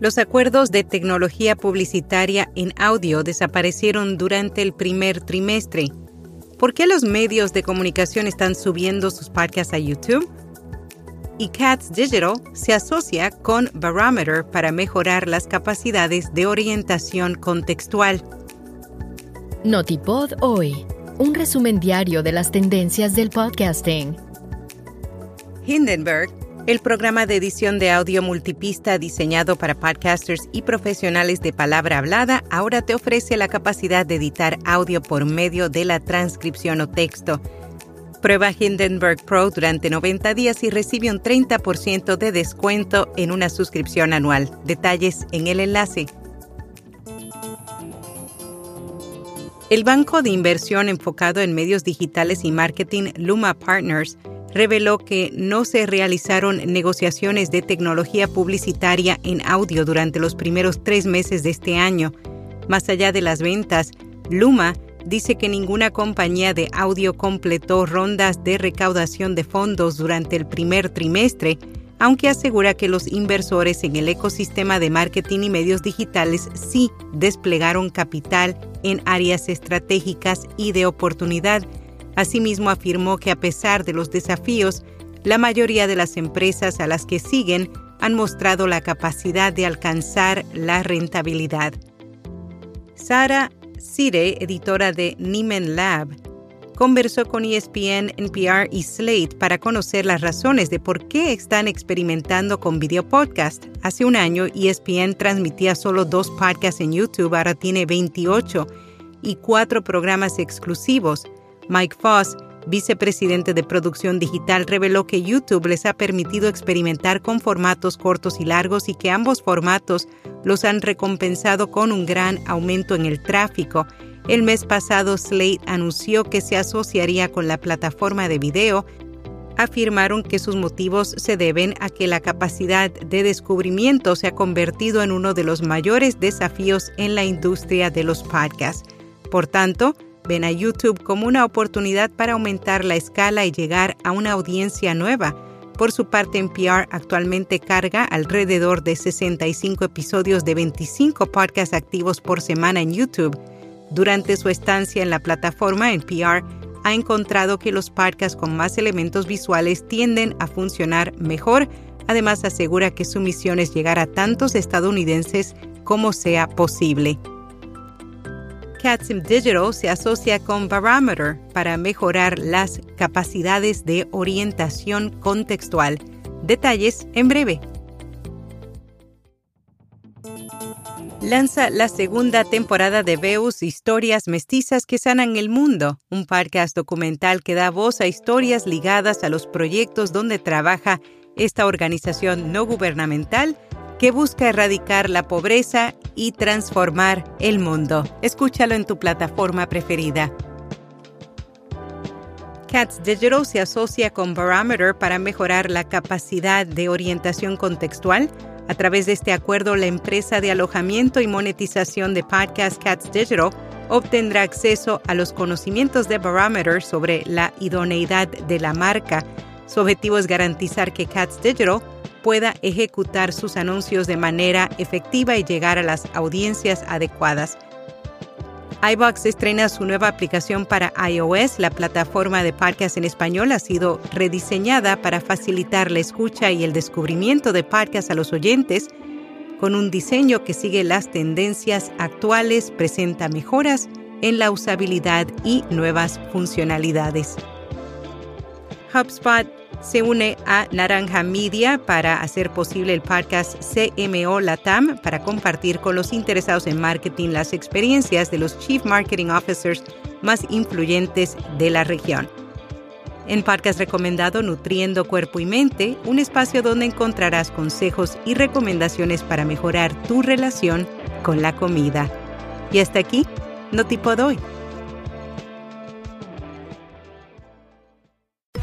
Los acuerdos de tecnología publicitaria en audio desaparecieron durante el primer trimestre. ¿Por qué los medios de comunicación están subiendo sus podcasts a YouTube? Y Cats Digital se asocia con Barometer para mejorar las capacidades de orientación contextual. Notipod hoy, un resumen diario de las tendencias del podcasting. Hindenburg el programa de edición de audio multipista diseñado para podcasters y profesionales de palabra hablada ahora te ofrece la capacidad de editar audio por medio de la transcripción o texto. Prueba Hindenburg Pro durante 90 días y recibe un 30% de descuento en una suscripción anual. Detalles en el enlace. El banco de inversión enfocado en medios digitales y marketing Luma Partners reveló que no se realizaron negociaciones de tecnología publicitaria en audio durante los primeros tres meses de este año. Más allá de las ventas, Luma dice que ninguna compañía de audio completó rondas de recaudación de fondos durante el primer trimestre, aunque asegura que los inversores en el ecosistema de marketing y medios digitales sí desplegaron capital en áreas estratégicas y de oportunidad Asimismo, afirmó que a pesar de los desafíos, la mayoría de las empresas a las que siguen han mostrado la capacidad de alcanzar la rentabilidad. Sara Sire, editora de Nieman Lab, conversó con ESPN, NPR y Slate para conocer las razones de por qué están experimentando con video podcast. Hace un año, ESPN transmitía solo dos podcasts en YouTube, ahora tiene 28 y cuatro programas exclusivos. Mike Foss, vicepresidente de producción digital, reveló que YouTube les ha permitido experimentar con formatos cortos y largos y que ambos formatos los han recompensado con un gran aumento en el tráfico. El mes pasado, Slate anunció que se asociaría con la plataforma de video. Afirmaron que sus motivos se deben a que la capacidad de descubrimiento se ha convertido en uno de los mayores desafíos en la industria de los podcasts. Por tanto, ven a YouTube como una oportunidad para aumentar la escala y llegar a una audiencia nueva. Por su parte, NPR actualmente carga alrededor de 65 episodios de 25 podcasts activos por semana en YouTube. Durante su estancia en la plataforma, NPR ha encontrado que los podcasts con más elementos visuales tienden a funcionar mejor. Además, asegura que su misión es llegar a tantos estadounidenses como sea posible. CatSim Digital se asocia con Barometer para mejorar las capacidades de orientación contextual. Detalles en breve. Lanza la segunda temporada de Veus Historias Mestizas que sanan el mundo, un podcast documental que da voz a historias ligadas a los proyectos donde trabaja esta organización no gubernamental que busca erradicar la pobreza y transformar el mundo. Escúchalo en tu plataforma preferida. Cats Digital se asocia con Barometer para mejorar la capacidad de orientación contextual. A través de este acuerdo, la empresa de alojamiento y monetización de podcast Cats Digital obtendrá acceso a los conocimientos de Barometer sobre la idoneidad de la marca. Su objetivo es garantizar que Cats Digital pueda ejecutar sus anuncios de manera efectiva y llegar a las audiencias adecuadas iBox estrena su nueva aplicación para iOS. La plataforma de podcast en español ha sido rediseñada para facilitar la escucha y el descubrimiento de podcasts a los oyentes. Con un diseño que sigue las tendencias actuales, presenta mejoras en la usabilidad y nuevas funcionalidades. HubSpot se une a Naranja Media para hacer posible el podcast CMO Latam para compartir con los interesados en marketing las experiencias de los Chief Marketing Officers más influyentes de la región. En podcast recomendado Nutriendo Cuerpo y Mente, un espacio donde encontrarás consejos y recomendaciones para mejorar tu relación con la comida. Y hasta aquí, no tipo doy.